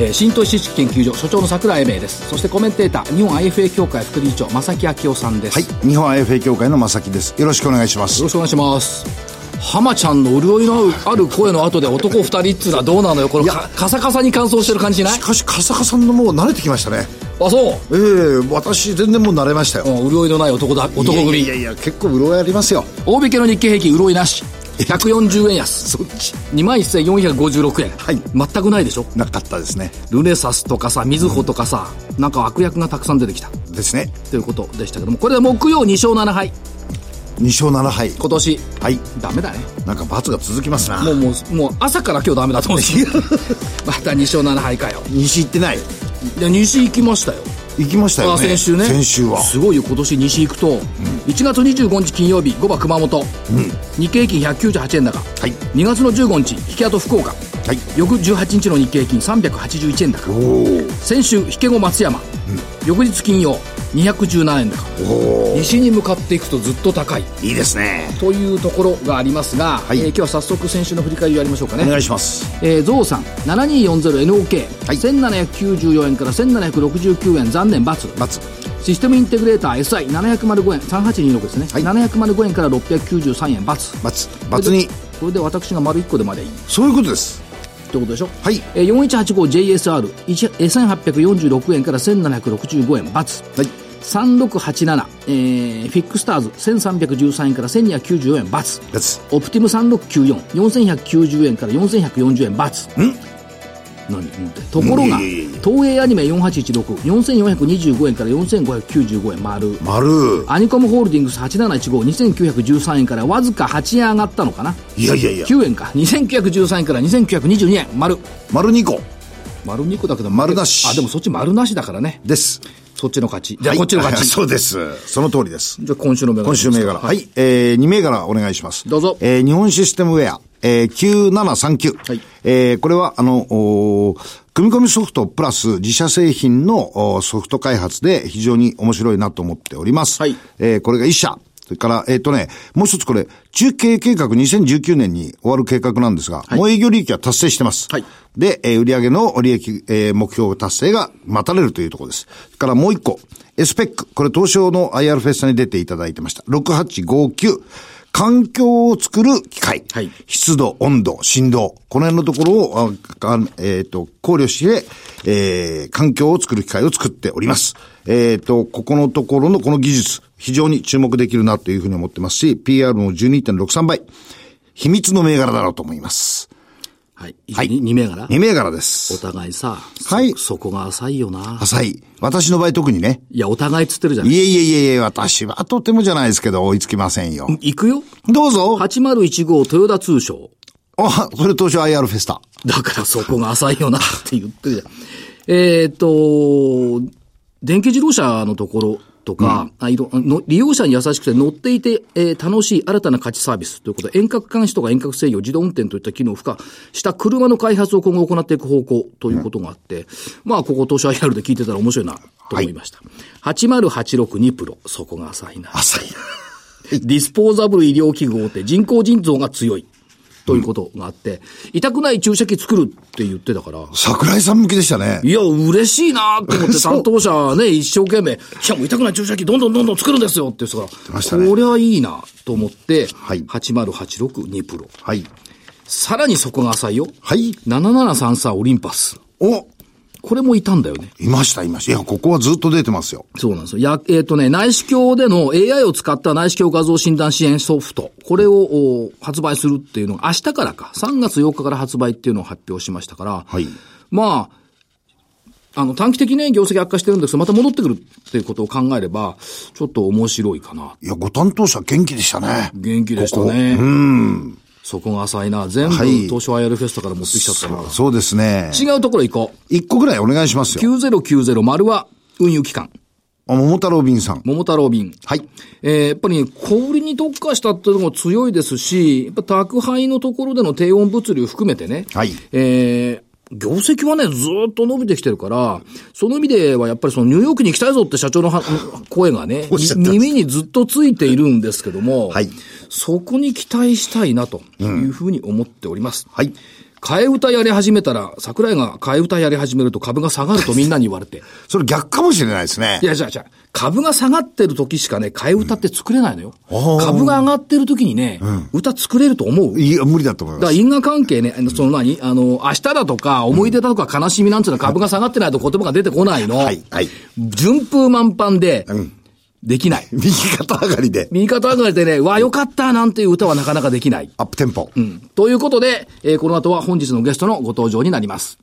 えー、新投資知識研究所所長の桜井英明です。そしてコメンテーター日本 IFA 協会副理事長正木昭夫さんです。はい。日本 IFA 協会の正木です。よろしくお願いします。よろしくお願いします。浜ちゃんの潤いのある声の後で男二人っつうのはどうなのよ。このカサカサに乾燥してる感じしない？しかしカサカサのもう慣れてきましたね。あそう。ええー、私全然もう慣れましたよ、うん、潤いのない男だ男組。いやいや結構潤いありますよ。大引けの日経平均潤いなし140円安。そっち。2万1456円。はい。全くないでしょ？なかったですね。ルネサスとかさみずほとかさ、うん、なんか悪役がたくさん出てきた。ですね。ということでしたけどもこれで木曜2勝7敗。2勝7敗。今年。はい。ダメだね。なんか罰が続きますな。もうもうもう朝から今日ダメだと思うし また2勝7敗かよ。西行ってない。いや西行きましたよ行きましたよね。先週ね。先週は。すごいよ今年西行くと、うん、1月25日金曜日5番熊本、うん、日経平均198円高、はい、2月の15日引き跡福岡、はい、翌18日の日経平均381円高。先週引け後松山、うん、翌日金曜217円高西に向かっていくとずっと高い。いいですね。というところがありますが、はい、えー、今日は早速先週の振り返りをやりましょうかね。お願いします。えー、ゾウさん 7240NOK、はい、1794円から1769円残念××システムインテグレーター SI705 円3826ですね、はい、705円から693円×××にこれで私が丸1個でまでいいそういうことですってことでしょはい、えー、4185JSR1806 円から1765円×はい3687、えー、フィックスターズ1313円から1294円×オプティム3694、4190円から4140円×ん何ところが、東映アニメ4816、4425円から4595円丸。丸。アニコムホールディングス8715、2913円からわずか8円上がったのかな？いやいやいや。9円か。2913円から2922円丸。丸2個。丸2個だけど、丸なし。あ、でもそっち丸なしだからね。です。そっちの勝ち。じゃあ、こっちの勝ち。そうです。その通りです。じゃあ、今週の銘柄。今週銘柄。はい。えー、2銘柄お願いします。どうぞ。えー、日本システムウェア。えー、9739。はい。えー、これは、あの、組み込みソフトプラス自社製品のソフト開発で非常に面白いなと思っております。はい。えー、これが1社。それから、えっ、ー、とね、もう一つこれ、中継計画2019年に終わる計画なんですが、はい、もう営業利益は達成してます。はい。で、えー、売上の利益、えー、目標達成が待たれるというところです。それからもう一個、エスペック。これ東証の IR フェスタに出ていただいてました。6859。環境を作る機械。はい。湿度、温度、振動。この辺のところを、あえっ、ー、と、考慮して、えー、環境を作る機械を作っております。えっ、ー、と、ここのところのこの技術、非常に注目できるなというふうに思ってますし、PR も12.63倍。秘密の銘柄だろうと思います。はい。はい。2銘柄 ?2 銘柄です。お互いさ。はい。そこが浅いよな。浅い。私の場合特にね。いや、お互いつってるじゃないいえいえいえいえ、私はとてもじゃないですけど、追いつきませんよ。行くよ。どうぞ。8015豊田通商。あ、それ東証 IR フェスタ。だからそこが浅いよなって言ってるじゃん。えっと、電気自動車のところとか、うん、あいろの利用者に優しくて乗っていて、えー、楽しい新たな価値サービスということで、遠隔監視とか遠隔制御、自動運転といった機能を付加した車の開発を今後行っていく方向ということがあって、うん、まあ、ここ、東証 IR で聞いてたら面白いなと思いました。はい、80862プロ、そこが浅いな。浅いな。ディスポーザブル医療器具大手、人工腎臓が強い。ということがあって、痛くない注射器作るって言ってたから。桜井さん向きでしたね。いや、嬉しいなと思って 担当者ね、一生懸命、いやもう痛くない注射器どんどんどんどん作るんですよって言ってたから、ね、こりゃいいなと思って、はい、80862プロ。はい。さらにそこが浅いよ。はい。7733オリンパス。おこれもいたんだよね。いました、いました。いや、ここはずっと出てますよ。そうなんですよ。や、えっ、ー、とね、内視鏡での AI を使った内視鏡画像診断支援ソフト、これを発売するっていうのが明日からか、3月8日から発売っていうのを発表しましたから、はい。まあ、あの、短期的にね、業績悪化してるんですけど、また戻ってくるっていうことを考えれば、ちょっと面白いかな。いや、ご担当者元気でしたね。元気でしたね。ここうん。そこが浅いな。全部、東証アイアルフェスタから持ってきちゃったな、そうですね。違うところ行こう。一個ぐらいお願いしますよ。9090丸は運輸機関。あ桃太郎便さん。桃太郎便。はい。えーやっぱりね、小売りに特化したっていうのも強いですし、やっぱ宅配のところでの低温物流含めてね、はいえー業績はね、ずーっと伸びてきてるから、その意味ではやっぱりそのニューヨークに行きたいぞって社長のは声がね 耳にずっとついているんですけども、はいそこに期待したいなというふうに思っております。はい。替え歌やり始めたら、桜井が替え歌やり始めると株が下がるとみんなに言われて。それ逆かもしれないですねい。や、じゃあ、じゃあ、株が下がってる時しかね、替え歌って作れないのよ。あー株が上がってる時にね、歌作れると思ういや、無理だと思います。だから因果関係ね、その何あの、明日だとか、思い出だとか悲しみなんつうのは株が下がってないと言葉が出てこないの。はいはい順風満帆で、できない。右肩上がりで、右肩上がりでね、わあ、よかったなんていう歌はなかなかできない。アップテンポ。うん。ということで、えーこの後は本日のゲストのご登場になります。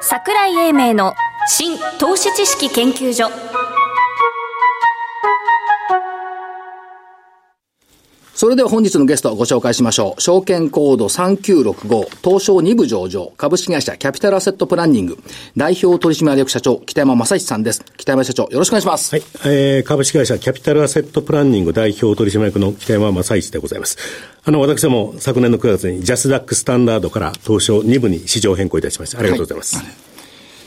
桜井英明の新投資知識研究所それでは本日のゲストをご紹介しましょう。証券コード3965、東証2部上場、株式会社キャピタルアセットプランニング、代表取締役社長、北山正史さんです。北山社長、よろしくお願いします。はい、えー、株式会社キャピタルアセットプランニング代表取締役の北山正一でございます。あの、私ども昨年の9月にジャスダックスタンダードから東証2部に市場変更いたしました。ありがとうございます。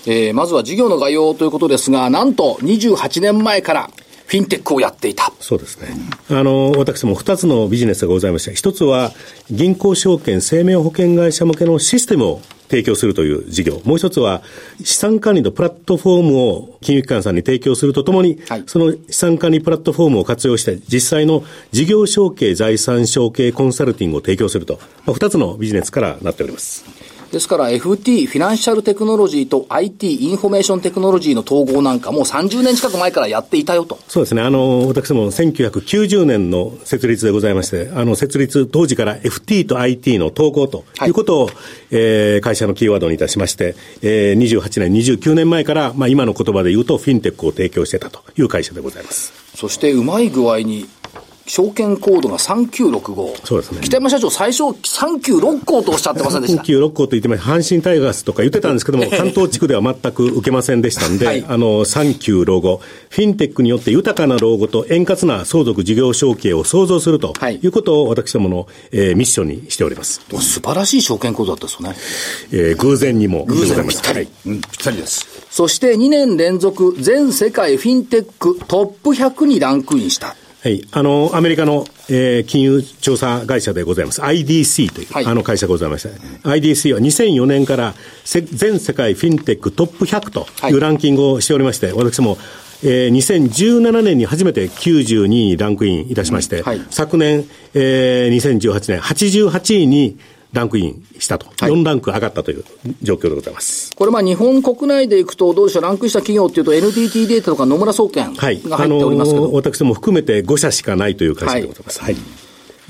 えー、まずは事業の概要ということですが、なんと28年前からフィンテックをやっていた。そうですね。あの、私ども2つのビジネスがございまして、一つは銀行証券生命保険会社向けのシステムを提供するという事業。もう一つは資産管理のプラットフォームを金融機関さんに提供するとともに、はいその資産管理プラットフォームを活用して実際の事業承継財産承継コンサルティングを提供すると、まあ、2つのビジネスからなっております。ですから FT、フィナンシャルテクノロジーと IT、インフォメーションテクノロジーの統合なんかもう30年近く前からやっていたよと。そうですね。あの、私も1990年の設立でございまして、あの、設立当時から FT と IT の統合ということを、えー会社のキーワードにいたしまして、えー28年、29年前から、まあ今の言葉で言うとフィンテックを提供してたという会社でございます。そしてうまい具合に、証券コードが3965。そうですね北山社長、最初39六甲とおっしゃってませんでした？39六甲と言ってました阪神タイガースとか言ってたんですけども、関東地区では全く受けませんでしたんで、はいあの、39老後、フィンテックによって豊かな老後と円滑な相続事業承継を創造するとはいいうことを私どもの、えーミッションにしております。素晴らしい証券コードだったですよね。えー偶然にも。偶然ございますはいうん、ぴったりです。そして2年連続全世界フィンテックトップ100にランクインした。はい。あの、アメリカの、えー金融調査会社でございます。IDC という、はいあの会社がございまして、IDC は2004年からせ全世界フィンテックトップ100とはいいうランキングをしておりまして、私ども、えー2017年に初めて92位にランクインいたしまして、はい昨年、えー2018年88位にランクインしたと、はい4ランク上がったという状況でございます。これまあ日本国内でいくとどうでしょう、ランクインした企業っていうと NTT データとか野村総研がはい。入っておりますけど、私ども含めて5社しかないという会社でございます。はい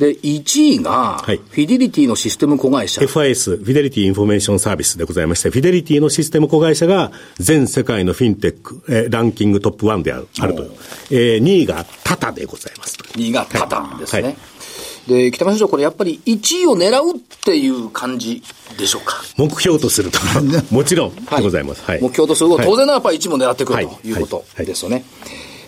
で、1位が、はいフィデリティのシステム子会社。FIS、フィデリティインフォメーションサービスでございまして、フィデリティのシステム子会社が全世界のフィンテック、えーランキングトップ1であるあると。えー、2位がタタでございます。2位がタタですね。はいで、北村社長、これやっぱり1位を狙うっていう感じでしょうか？目標とすると。もちろんでございます。はい。目標とすると、はい当然ならやっぱり1位も狙ってくるはいということはいですよね。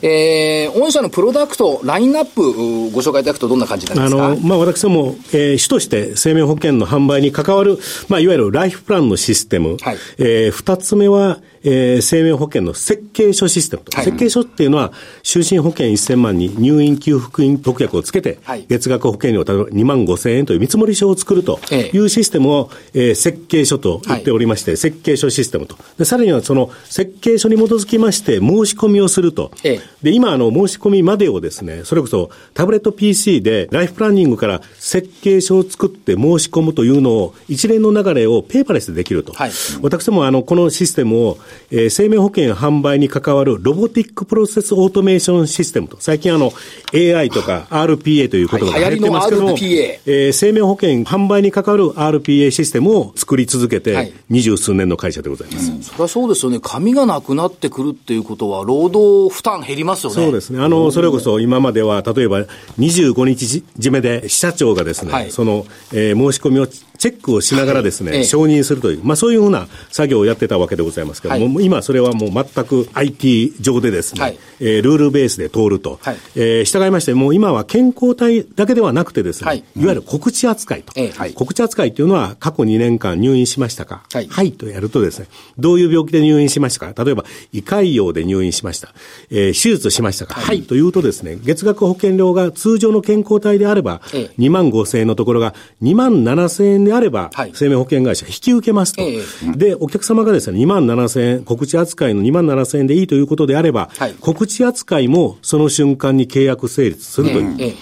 えー、御社のプロダクト、ラインナップ、うご紹介いただくとどんな感じになありますか？の、まあ、私ども、えー主として生命保険の販売に関わる、まあ、いわゆるライフプランのシステム。はいえー二つ目は、えー生命保険の設計書システムと。はい設計書っていうのは、就寝保険1000万に入院給付金特約をつけて、はい月額保険料た2万5千円という見積もり書を作るとええいうシステムを、えー設計書と言っておりまして、設計書システムと。でさらにはその設計書に基づきまして申し込みをすると。ええで、今、あの、申し込みまでをですね、それこそタブレット PC でライフプランニングから設計書を作って申し込むというのを、一連の流れをペーパーレスでできると。はい私ども、あの、このシステムを、えー生命保険販売に関わるロボティックプロセスオートメーションシステムと。最近あの、AI とか RPA という言葉が流行ってますけども、はいえー生命保険販売に関わる RPA システムを作り続けはいて、二十数年の会社でございます。それはそうですよね。紙がなくなってくるっていうことは、労働負担減りますよね。そうですね。あの、それこそ今までは、例えば25日締めで支社長がですね、はいその、えー申し込みをチェックをしながらですね、はいええ。承認するという、まあそういうふうな作業をやってたわけでございますけども、は今それはもう全く IT 上でですね、はい。えールールベースで通ると。はい。えー従いまして、もう今は健康体だけではなくてですね、はい。い、わゆる告知扱いと。告知扱いっていうのは過去2年間入院しましたか、はい。とやるとですね、どういう病気で入院しましたか？例えば、胃潰瘍で入院しました。えー手術しましたか？はい、というとですね、月額保険料が通常の健康体であれば、ええ。2万5千円のところが2万7千円であれば、はい。生命保険会社引き受けますと。えで、お客様がですね、2万7千円、告知扱いの2万7千円でいいということであれば、はい。告知扱いもその瞬間に契約成立するという。ええ。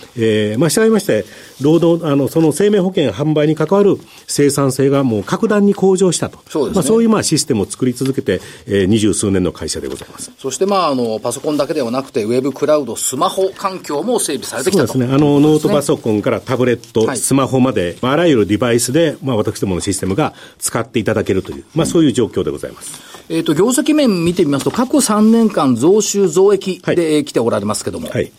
えーまあ、従いまして、労働、あの、その生命保険販売に関わる生産性がもう格段に向上したと。そうですねまあ、そういうまあシステムを作り続けて、えー、二十数年の会社でございます。そして、まあ、あの、パソコンだけではなくて、ウェブクラウド、スマホ環境も整備されてきたと。そうですね。あの、ノートパソコンからタブレット、はいスマホまで、まああらゆるデバイスで、まあ、私どものシステムが使っていただけるという、まあ、そういう状況でございます。えっ、と、業績面見てみますと、過去3年間増収増益はいで来ておられますけども。はい。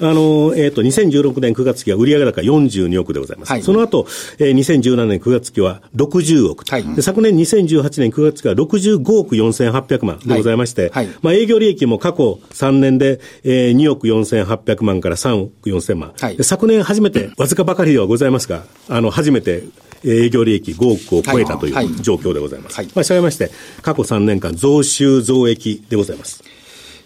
あの、えっ、と、2016年9月期は売上高42億でございます。はいその後、えー、2017年9月期は60億。はいで昨年2018年9月期は65億4800万でございまして、はいはいまあ、営業利益も過去3年で、えー、2億4800万から3億4000万。昨年初めて、わずかばかりではございますが、あの、初めて、えー営業利益5億を超えたといはいう状況でございます。はいまあ、したがいまして、過去3年間増収増益でございます。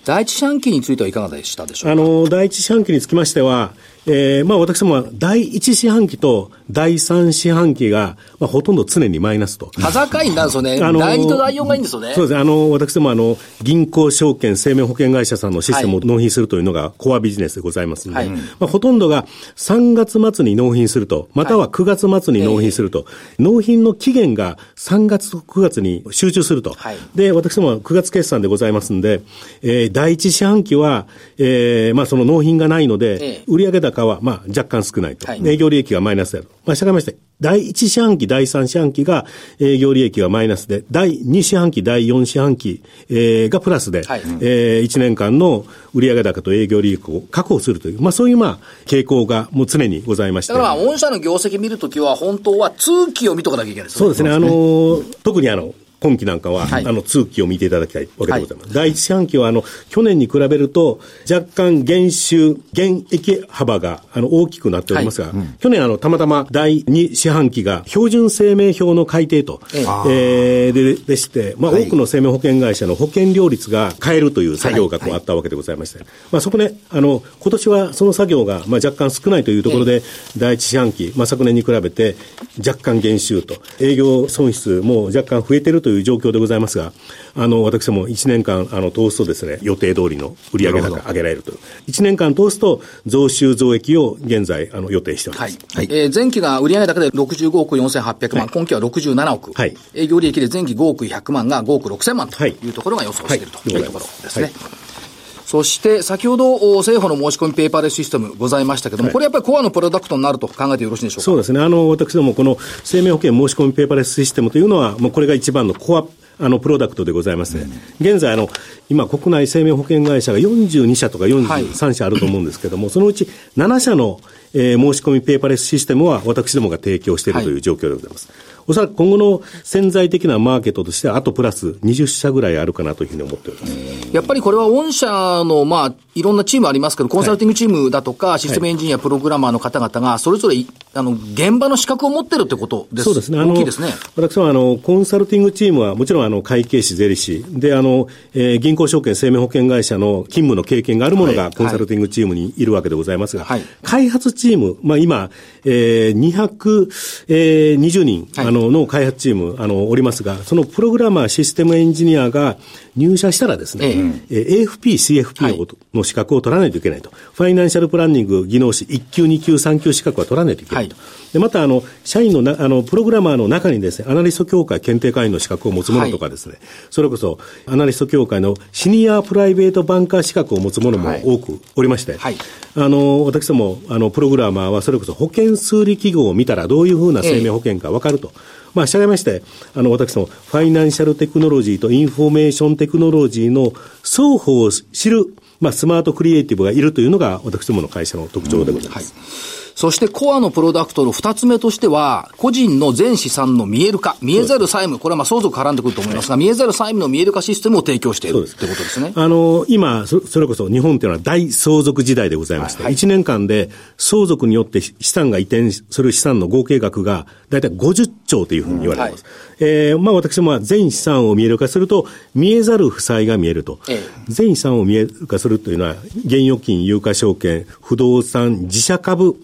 第一四半期についてはいかがでしたでしょうか？あの、第一四半期につきましては、えー、まあ私どもは第一四半期と第三四半期が、まあほとんど常にマイナスと。端境になるんですよね。あの第2と第4がいいんですよね。そうですね。あの、私どもあの、銀行証券生命保険会社さんのシステムを納品するというのがコアビジネスでございますので、はいまあほとんどが3月末に納品すると、または9月末に納品すると、納品の期限が3月と9月に集中すると。はいで、私どもは9月決算でございますんで、えー第一四半期は、えーまあその納品がないので、ええ売上高はまあ若干少ないと。はい営業利益がマイナスである。まあ、従いまして、第1四半期、第3四半期が営業利益がマイナスで、第2四半期、第4四半期、えーがプラスで、はいえ1年間の売上高と営業利益を確保するという、まあそういうまあ傾向がもう常にございまして。だから、まあ、御社の業績見るときは、本当は通期を見とかなきゃいけないですよそうですね。あのー特にあの、今期なんかは、はい。あの、通期を見ていただきたいわけでございます。第一四半期は、あの、去年に比べると、若干減収、減益幅が、あの、大きくなっておりますが、去年、あの、たまたま第二四半期が、標準生命表の改定と、ええ。ーで、でして、まあ、はい。多くの生命保険会社の保険料率が変えるという作業がこうはい。あったわけでございまして、まあ、そこで、あの、今年はその作業が、まあ、若干少ないというところで、第一四半期、まあ、昨年に比べて若干減収と、営業損失も若干増えているという状況でございますが、あの、私ども1年間、あの、通すとですね、予定通りの売上高上げられるという。1年間通すと、増収増益を現在、あの、予定しておりまはいす。。えー前期が売上高で65億4800万、はい今期は67億。はい営業利益で前期5億100万が5億6000万とはいいうところが予想しているとはいいうところですね。そして、先ほど、お政府の申し込みペーパーレスシステムございましたけども、はい。これやっぱりコアのプロダクトになると考えてよろしいでしょうか？そうですね。あの、私どもこの生命保険申し込みペーパーレスシステムというのは、もうこれが一番のコア、あの、プロダクトでございまして、現在、あの、今、国内生命保険会社が42社とか43社あると思うんですけども、そのうち7社の、えー申し込みペーパーレスシステムは私どもが提供しているという状況でございます。おそらく今後の潜在的なマーケットとしては、あとプラス20社ぐらいあるかなというふうに思っております。やっぱりこれは御社の、まあ、いろんなチームありますけど、コンサルティングチームだとか、システムエンジニア、プログラマーの方々が、それぞれい、あの、現場の資格を持ってるってことです。そうですね。あの、大きいですね。私は、あの、コンサルティングチームは、もちろん、あの、会計士、税理士、で、あの、えー銀行証券生命保険会社の勤務の経験があるものが、コンサルティングチームにいるわけでございますが、はい。開発チーム、まあ、今、えー、220人、はい。あの、の開発チーム、あの、おりますが、そのプログラマー、システムエンジニアが入社したらですね、えー AFP、CFP の,、の資格を取らないといけないと。ファイナンシャルプランニング技能士1級、2級、3級資格は取らないといけないと。はで、また、あの、社員のな、あの、プログラマーの中にですね、アナリスト協会検定会員の資格を持つ者とかですね、それこそ、アナリスト協会のシニアプライベートバンカー資格を持つ者も多くおりまして、はいあの、私ども、あの、プログラマーは、それこそ保険数理記号を見たらどういうふうな生命保険かわかると。まあ、従いまして、あの、私ども、ファイナンシャルテクノロジーとインフォメーションテクノロジーの双方を知る、まあ、スマートクリエイティブがいるというのが、私どもの会社の特徴でございます。そしてコアのプロダクトの二つ目としては、個人の全資産の見える化、見えざる債務、これはまあ相続絡んでくると思いますが、見えざる債務の見える化システムを提供しているということですね。あの、今そ、それこそ日本っていうのは大相続時代でございまして、はい、1年間で相続によって資産が移転する資産の合計額が大体50兆というふうに言われています。うんはい、えー、まあ私も全資産を見える化すると、見えざる負債が見えると。ええ、全資産を見える化するというのは、現預金、有価証券、不動産、自社株、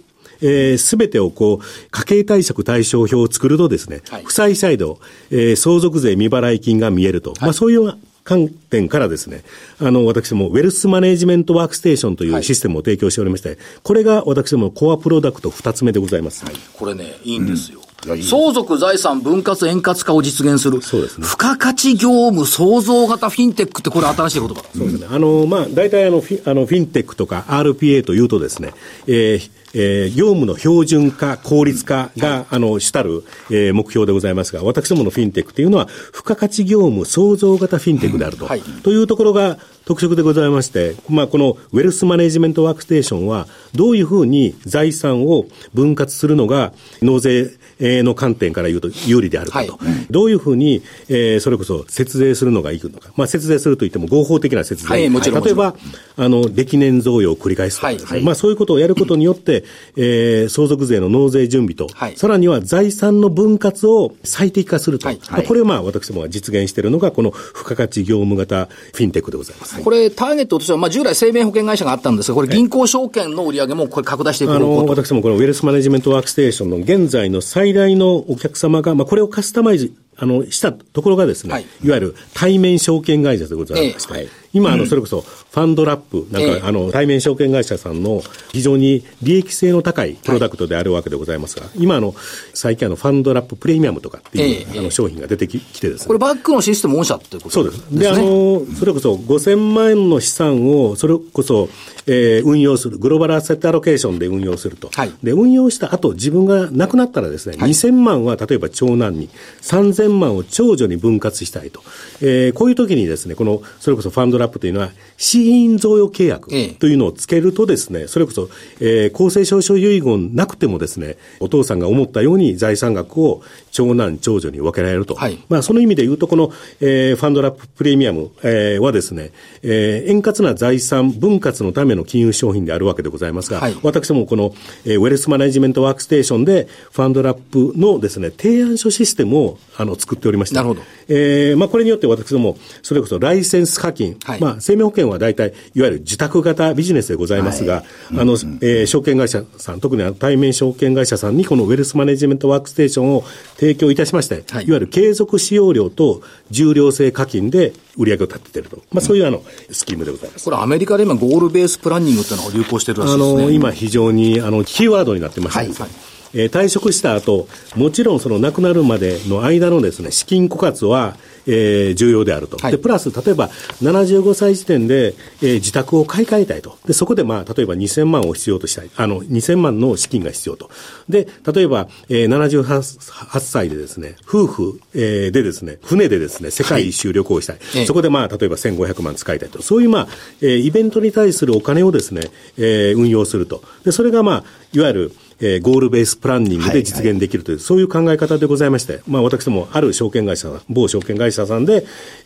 す、え、べ、てをこう、家計対策対象表を作るとですね、はい、負債サイド、えー、相続税未払い金が見えると。はい、まあそういう観点からですね、あの、私どもウェルスマネジメントワークステーションというシステムを提供しておりまして、はい、これが私どもコアプロダクト二つ目でございます。はい、これね、いいんですよ。うん相続財産分割円滑化を実現する。そうですね。付加価値業務創造型フィンテックってこれ新しい言葉そうですね。あの、まあ、大体あの、フィあのフィンテックとか RPA というとですね、えー、えー、業務の標準化、効率化が、あの、主たる、えー、目標でございますが、私どものフィンテックというのは、付加価値業務創造型フィンテックであると。はい、というところが特色でございまして、まあ、このウェルスマネジメントワークステーションは、どういうふうに財産を分割するのが、納税の観点から言うと有利であるかと。はい、どういうふうに、えー、それこそ節税するのがいいのか。まあ、節税するといっても合法的な節税。はい、もちろん。例えば、あの、暦年贈与を繰り返すとか、はい、まあ、そういうことをやることによって、えー、相続税の納税準備と、はい、さらには財産の分割を最適化すると、はいはい、これをまあ私どもが実現しているのが、この付加価値業務型フィンテックでございます。これ、ターゲットとしては、まあ、従来生命保険会社があったんですが、これ銀行証券の売り上げもこれ拡大していくあの、私どもこのウェルスマネジメントワークステーションの現在の最大のお客様が、まあ、これをカスタマイズあの、したところがですね、はい、いわゆる対面証券会社でございまして、えーはい、今、あの、それこそ、ファンドラップ、なんか、えー、あの、対面証券会社さんの非常に利益性の高いプロダクトであるわけでございますが、はい、今、あの、最近、あの、ファンドラッププレミアムとかっていう、えー、あの、商品が出てきてですね。これ、バックのシステム御社ってことそうです。で、あの、それこそ、5000万円の資産を、それこそ、えー、運用する、グローバルアセットアロケーションで運用すると。はい、で、運用した後、自分が亡くなったらですね、はい、2000万は例えば長男に、3000万を長女に分割したいと。えー、こういう時にですね、この、それこそファンドラップというのは、死因贈与契約というのをつけるとですね、それこそ、えー、公正証書遺言なくてもですね、お父さんが思ったように財産額を長男、長女に分けられると。はい、まあ、その意味で言うと、この、えー、ファンドラッププレミアム、えー、はですね、えー、円滑な財産分割のための金融商品であるわけでございますが、はい、私どもこの、えー、ウェルスマネジメントワークステーションで、ファンドラップのですね、提案書システムをあの作っておりまして、なるほど。えー、まあ、これによって私ども、それこそライセンス課金、はい、まあ、生命保険は大体、いわゆる受託型ビジネスでございますが、はい、あの、えー、証券会社さん、特に対面証券会社さんにこのウェルスマネジメントワークステーションを提供いたしまして、はい、いわゆる継続使用料と重量制課金で売り上げを立てていると。まあ、そういうあの、スキームでございます。これアメリカで今ゴールベースプランニングっていうのが流行してるらしいですね。あの、今非常に、あの、キーワードになってまして、はい。えー、退職した後、もちろんその亡くなるまでの間のですね、資金枯渇は、えー、重要であると。はい、で、プラス、例えば、75歳時点で、えー、自宅を買い替えたいと。で、そこで、まあ、例えば2000万を必要としたい。あの、2000万の資金が必要と。で、例えば、えー、78歳でですね、夫婦、えー、でですね、船でですね、世界一周旅行したい。はい、そこで、まあ、例えば1500万使いたいと。そういう、まあ、えー、イベントに対するお金をですね、えー、運用すると。で、それが、まあ、いわゆる、えー、ゴールベースプランニングで実現できるという、はいはい、そういう考え方でございまして、まあ、私ども、ある証券会社、某証券会社さんで、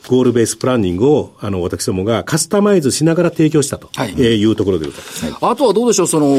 ゴールベースプランニングを、あの、私どもがカスタマイズしながら提供したと、はい。えー、いうところでございます。はい、あとはどうでしょう、その、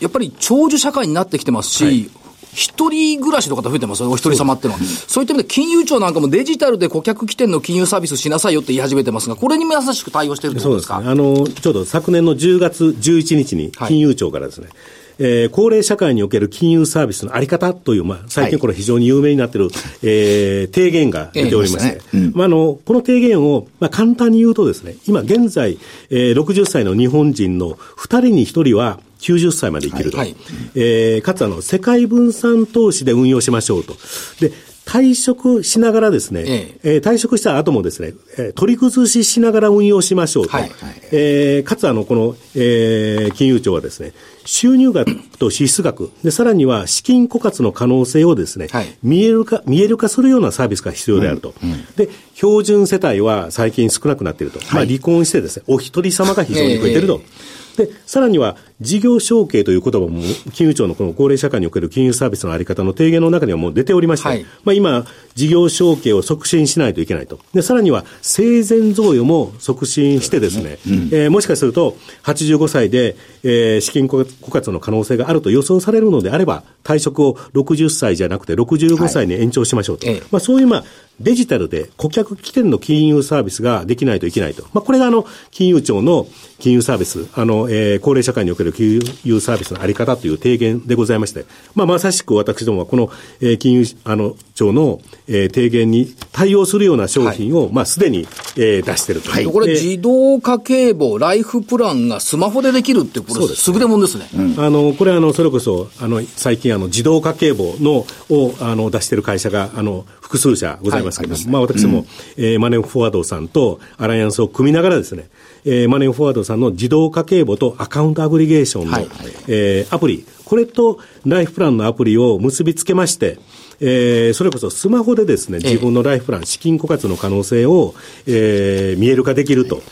やっぱり長寿社会になってきてますし、はい。一人暮らしの方増えてます？よ、お一人様っていうのは。そういった意味で、金融庁なんかもデジタルで顧客起点の金融サービスしなさいよって言い始めてますが、これに優しく対応してるとですか？そうですね。あの、ちょうど昨年の10月11日に金融庁からですね、はいえー、高齢社会における金融サービスのあり方という、まあ、最近これ非常に有名になっている、はい、えー、提言が出ておりまして、えーねうん、まあ、あの、この提言を、まあ、簡単に言うとですね、今現在、えー、60歳の日本人の2人に1人は、90歳まで生きると。はい、えー、かつあの、世界分散投資で運用しましょうと。で、退職しながらですね、ええー、退職した後もですね、えー、取り崩ししながら運用しましょうと。はいはい、えー、かつあの、この、えー、金融庁はですね、収入額と支出額、で、さらには資金枯渇の可能性をですね、はい、見えるか、見える化するようなサービスが必要であると。うんうん、で、標準世帯は最近少なくなっていると。はい、まあ離婚してですね、お一人様が非常に増えていると。えーで、さらには、事業承継という言葉も、金融庁のこの高齢社会における金融サービスのあり方の提言の中にはもう出ておりまして、はい、まあ今、事業承継を促進しないといけないと。で、さらには生前贈与も促進してですね、うん、えー、もしかすると85歳で、えー、資金枯渇の可能性があると予想されるのであれば、退職を60歳じゃなくて65歳に延長しましょうと。はい、まあそういうまあ、デジタルで顧客起点の金融サービスができないといけないと。まあ、これがあの、金融庁の金融サービス、あの、えー、高齢社会における金融サービスのあり方という提言でございまして、まあ、まさしく私どもはこの、えー、金融、あの、庁の、えー、提言に対応するような商品を、はい、まあ、すでに、えー、出していると。はい、これ、自動家計簿、ライフプランがスマホでできるって、これ、優れもんですね。うん、あの、これ、あの、それこそ、あの、最近、あの、自動家計簿の、を、あの、出している会社が、あの、複数社ございますけども、はい、まあ、私も、うん、えー、マネーフォワードさんとアライアンスを組みながらですね、えー、マネーフォワードさんの自動家計簿とアカウントアグリゲーションの、はい、えー、アプリ、これとライフプランのアプリを結びつけまして、えー、それこそスマホでですね、自分のライフプラン、資金枯渇の可能性を、えー、見える化できると。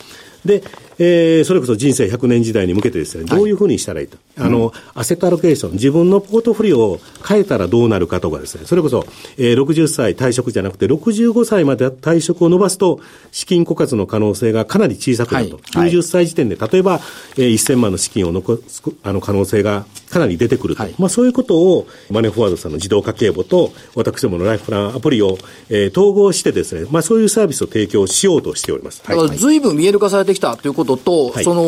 で、えー、それこそ人生100年時代に向けてですね、どういうふうにしたらいいと。はい、あの、アセットアロケーション、自分のポートフォリオを変えたらどうなるかとかですね、それこそ、えー、60歳退職じゃなくて、65歳まで退職を伸ばすと、資金枯渇の可能性がかなり小さくなると。はい、90歳時点で、例えば、えー、1000万の資金を残す、あの、可能性がかなり出てくると。はい、まあ、そういうことを、マネーフォワードさんの自動家計簿と、私どものライフプランアプリを、えー、統合してですね、まあ、そういうサービスを提供しようとしております。だから、ずいぶん見える化されてきたということと、その、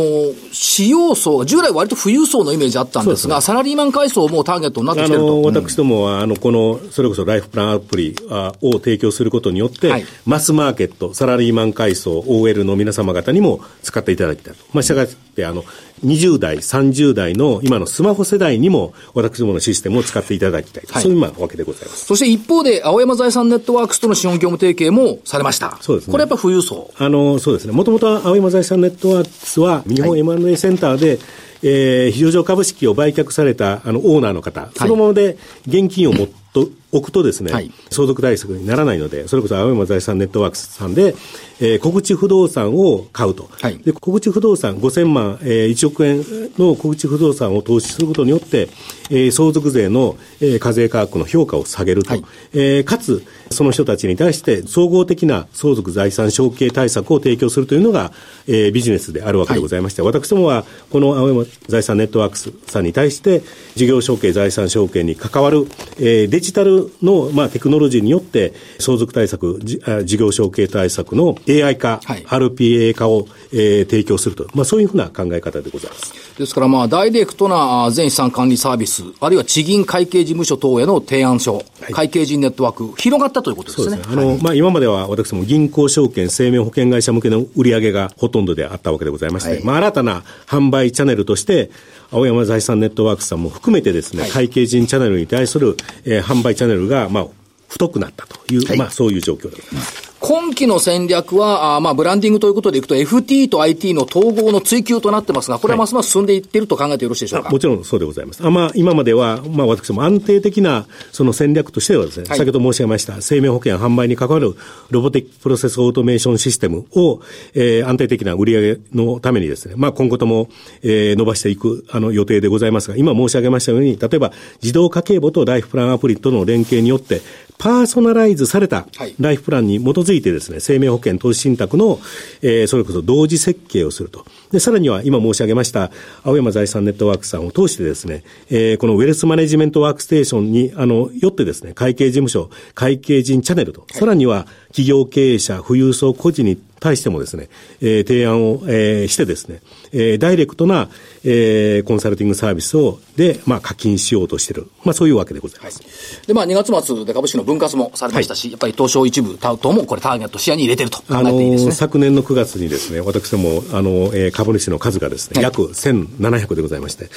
使用層、従来割と富裕層のイメージあったんですが、すね、サラリーマン階層もターゲットになってきてると。私どもは、あの、この、それこそライフプランアプリを提供することによって、はい、マスマーケット、サラリーマン階層、OL の皆様方にも使っていただきたいと。まあ、したがって、あの、20代、30代の今のスマホ世代にも、私どものシステムを使っていただきたい。はい、そういうわけでございます。そして一方で、青山財産ネットワークスとの資本業務提携もされました。そうですね。これやっぱ富裕層。あの、そうですね。もともと青山財産ネットワークスは、日本 M&A センターで、はいえー、非上場株式を売却されたあのオーナーの方、そのままで現金を持っと置くとですね、はい、相続対策にならないので、それこそ青山財産ネットワークスさんで、えー、小口不動産を買うと。はい、で、小口不動産5000万、えー、1億円の小口不動産を投資することによって、えー、相続税の、えー、課税価格の評価を下げると。はい、えー、かつ、その人たちに対して総合的な相続財産承継対策を提供するというのが、えー、ビジネスであるわけでございまして、はい、私どもはこの青山財産ネットワークスさんに対して、事業承継財産承継に関わる、えー、デジタルの、まあ、テクノロジーによって相続対策、事業承継対策の AI 化、はい、RPA 化を、えー、提供すると、まあ、そういうふうな考え方でございます。ですから、まあ、ダイレクトな全資産管理サービス、あるいは地銀会計事務所等への提案書、はい、会計人ネットワーク、広がったということですね。すねあの、はい、まあ、今までは私も銀行証券、生命保険会社向けの売り上げがほとんどであったわけでございまして、はい、まあ、新たな販売チャンネルとして、青山財産ネットワークさんも含めてですね、会計人チャンネルに対する、えー、販売チャンネルが、まあ、太くなったという、まあ、そういう状況でございます。今期の戦略は、あまあ、ブランディングということでいくと、FT と IT の統合の追求となってますが、これはますます進んでいっていると考えてよろしいでしょうか、はい、もちろんそうでございます。あまあ、今までは、まあ、私も安定的なその戦略としてはですね、はい、先ほど申し上げました、生命保険販売に関わるロボティックプロセスオートメーションシステムを、えー、安定的な売り上げのためにですね、まあ、今後とも、えー、伸ばしていくあの予定でございますが、今申し上げましたように、例えば自動家計簿とライフプランアプリとの連携によって、パーソナライズされたライフプランに基づいてですね、生命保険投資信託の、えー、それこそ同時設計をすると。で、さらには今申し上げました、青山財産ネットワークさんを通してですね、えー、このウェルスマネジメントワークステーションに、あの、よってですね、会計事務所、会計人チャンネルと、さらには企業経営者、富裕層個人に対してもですね、えー、提案を、えー、してですね、えー、ダイレクトな、えー、コンサルティングサービスを、で、まあ、課金しようとしている。まあ、そういうわけでございます。はい、で、まあ、2月末で株式の分割もされましたし、はい、やっぱり東証一部等もこれターゲット視野に入れてると考えていいですね。昨年の9月にですね、私ども、あの、えー、株主の数がですね、はい、約1700でございまして、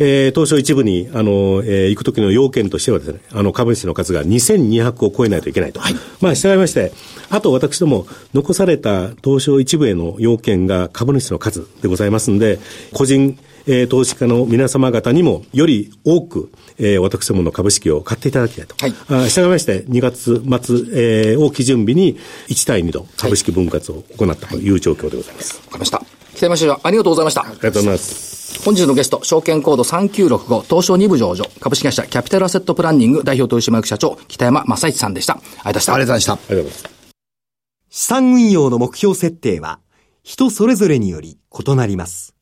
えー、東証一部に、あの、えー、行くときの要件としてはですね、あの、株主の数が2200を超えないといけないと。はい、まあ、従いまして、あと私ども、残された東証一部への要件が株主の数でございますんで、個人、えー、投資家の皆様方にもより多く、えー、私どもの株式を買っていただきたいと。はい。あ従いまして、2月末、えー、を基準日に1対2度株式分割を行ったという状況でございます。わ、はい、かりました。北山社長、ありがとうございました。ありがとうございます。本日のゲスト、証券コード3965、東証2部上場、株式会社キャピタルアセットプランニング代表取締役社長、北山正一さんでした。ありがとうございました。ありがとうございました。ありがとうございます。資産運用の目標設定は、人それぞれにより異なります。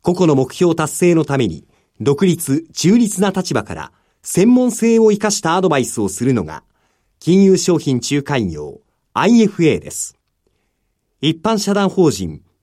個々の目標達成のために、独立、中立な立場から、専門性を生かしたアドバイスをするのが、金融商品仲介業 IFA です。一般社団法人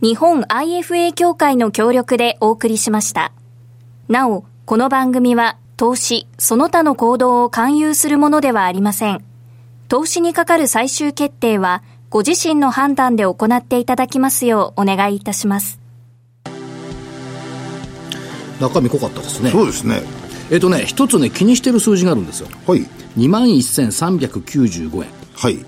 日本 IFA 協会の協力でお送りしました。なお、この番組は投資、その他の行動を勧誘するものではありません。投資にかかる最終決定は、ご自身の判断で行っていただきますようお願いいたします。中身濃かったですね。そうですね。えっ、とね、一つね、気にしてる数字があるんですよ。はい。21,395円。はい。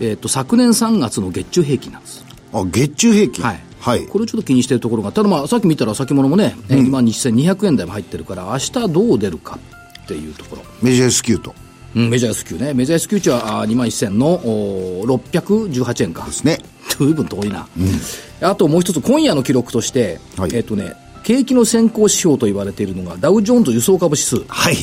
えっ、と、昨年3月の月中平均なんです。あ、月中平均はい。はい、これをちょっと気にしているところが、ただまあ、さっき見たら先物もね、うん、2万2200円台も入ってるから、明日どう出るかっていうところ。メジャー S q と。うん、メジャー S q ね。メジャー S q 値は2万1000の618円か。ですね。随分遠いな。うん、あともう一つ、今夜の記録として、はい、えっ、とね、景気の先行指標と言われているのが、ダウジョーンズ輸送株指数。はい。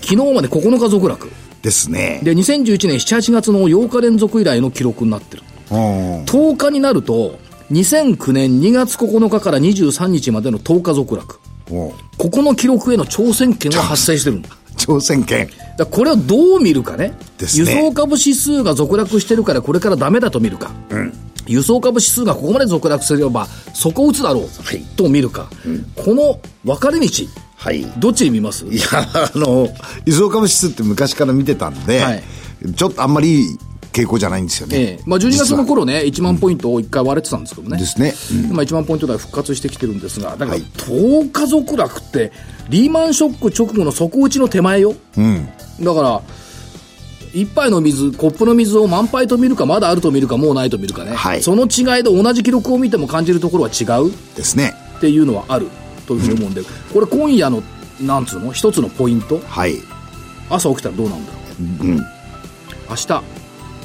昨日まで9日続落。ですね。で、2011年7、8月の8日連続以来の記録になってる。10日になると、2009年2月9日から23日までの10日続落。ここの記録への挑戦権が発生してるんだ。挑戦権。だこれをどう見るかね。ね輸送株指数が続落してるからこれからダメだと見るか。うん、輸送株指数がここまで続落すれば、そこを打つだろう、はい、と見るか。うん、この分かれ道。はい。どっちに見ます？いや、あの、輸送株指数って昔から見てたんで、はい、ちょっとあんまり傾向じゃないんですよね。ええ、まあ、12月の頃ね、1万ポイントを1回割れてたんですけどね。ですね。うん、まあ、1万ポイント台復活してきてるんですが、だから10日続落って、リーマンショック直後の底打ちの手前よ。うん。だから、一杯の水、コップの水を満杯と見るか、まだあると見るか、もうないと見るかね。はい。その違いで同じ記録を見ても感じるところは違う。ですね。っていうのはあるというふうに思うんで、うん、これ今夜の、なんつうの一つのポイント？はい。朝起きたらどうなんだろう。うん。明日、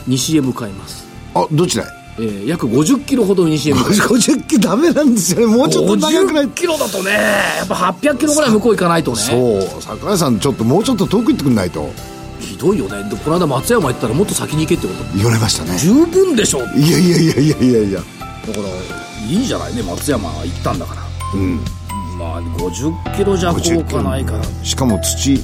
西へ向かいます。あどちらへ？えー、約50キロほど西へ向かいます。50キロダメなんですよ。ねもうちょっと長くない？50キロだとねやっぱ800キロぐらい向こう行かないとね。そう。桜井さんちょっともうちょっと遠く行ってくんないと。ひどいよね。でこの間松山行ったらもっと先に行けってこと。言われましたね。十分でしょ。いやいやいやいやいや。いやだからいいじゃないね松山行ったんだから。うん。まあ50キロじゃこうかないから。しかも土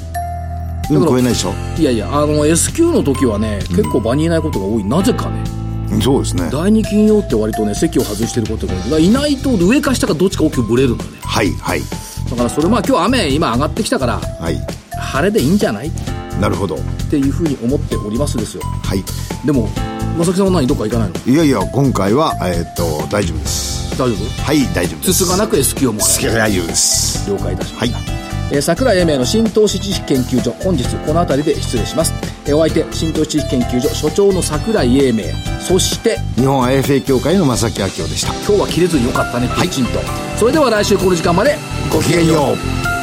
うん超えないでしょ。いやいやあの S q の時はね、結構場にいないことが多い。なぜかね。そうですね。第二金曜って割とね席を外してることが多いいないと上か下かどっちか大きくぶれるんだね。はいはい。だからそれまあ今日雨今上がってきたから、はい、晴れでいいんじゃない？なるほど。っていうふうに思っておりますですよ。はい。でも正木さんは何？どっか行かないの？いやいや今回はえー、っと大丈夫です。大丈夫？はい大丈夫です。つつがなく S q も大丈夫です。了解いたしました、はいえー、桜井英明の新投資知識研究所本日この辺りで失礼します、えー、お相手新投資知識研究所所長の桜井英明。そして日本 IFA 協会の正木明夫でした。今日は切れずによかったねピッチンと、はい、それでは来週この時間までごきげんよう